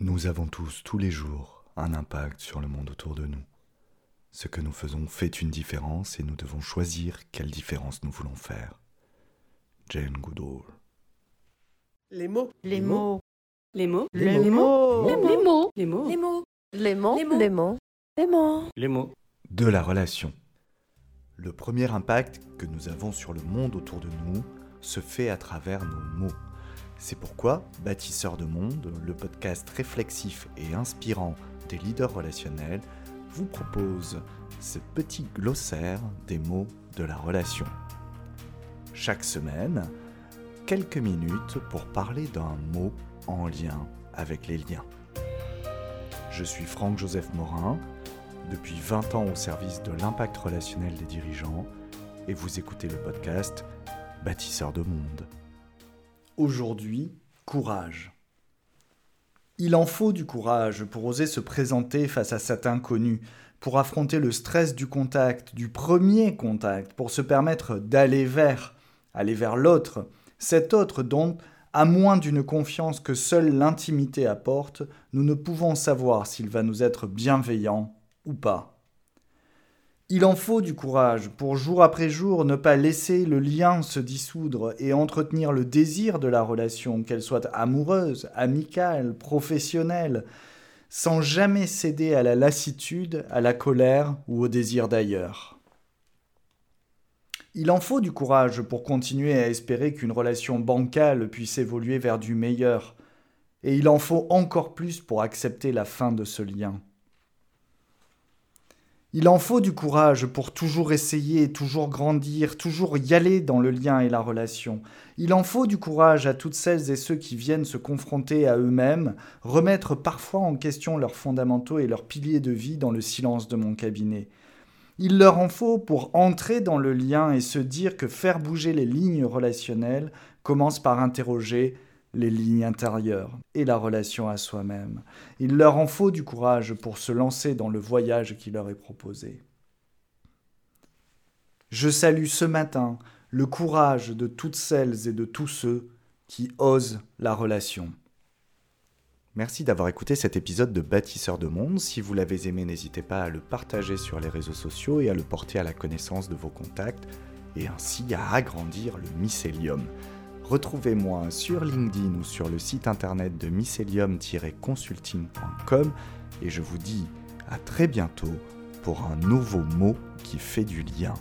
Nous avons tous, tous les jours, un impact sur le monde autour de nous. Ce que nous faisons fait une différence et nous devons choisir quelle différence nous voulons faire. Jane Goodall. Les mots. Les mots. Les mots. Les Les mots. mots. Les mots. Les mots. Les mots. Les mots. Les mots. Les mots. Les mots. Les mots. De la relation. Le premier impact que nous avons sur le monde autour de nous se fait à travers nos mots. C'est pourquoi Bâtisseurs de Monde, le podcast réflexif et inspirant des leaders relationnels, vous propose ce petit glossaire des mots de la relation. Chaque semaine, quelques minutes pour parler d'un mot en lien avec les liens. Je suis Franck-Joseph Morin, depuis 20 ans au service de l'impact relationnel des dirigeants, et vous écoutez le podcast Bâtisseurs de Monde. Aujourd'hui, courage. Il en faut du courage pour oser se présenter face à cet inconnu, pour affronter le stress du contact, du premier contact, pour se permettre d'aller vers, aller vers l'autre, cet autre dont, à moins d'une confiance que seule l'intimité apporte, nous ne pouvons savoir s'il va nous être bienveillant ou pas. Il en faut du courage pour jour après jour ne pas laisser le lien se dissoudre et entretenir le désir de la relation, qu'elle soit amoureuse, amicale, professionnelle, sans jamais céder à la lassitude, à la colère ou au désir d'ailleurs. Il en faut du courage pour continuer à espérer qu'une relation bancale puisse évoluer vers du meilleur, et il en faut encore plus pour accepter la fin de ce lien. Il en faut du courage pour toujours essayer, toujours grandir, toujours y aller dans le lien et la relation. Il en faut du courage à toutes celles et ceux qui viennent se confronter à eux-mêmes, remettre parfois en question leurs fondamentaux et leurs piliers de vie dans le silence de mon cabinet. Il leur en faut pour entrer dans le lien et se dire que faire bouger les lignes relationnelles commence par interroger les lignes intérieures et la relation à soi-même. Il leur en faut du courage pour se lancer dans le voyage qui leur est proposé. Je salue ce matin le courage de toutes celles et de tous ceux qui osent la relation. Merci d'avoir écouté cet épisode de Bâtisseurs de Monde. Si vous l'avez aimé, n'hésitez pas à le partager sur les réseaux sociaux et à le porter à la connaissance de vos contacts et ainsi à agrandir le mycélium. Retrouvez-moi sur LinkedIn ou sur le site internet de mycelium-consulting.com et je vous dis à très bientôt pour un nouveau mot qui fait du lien.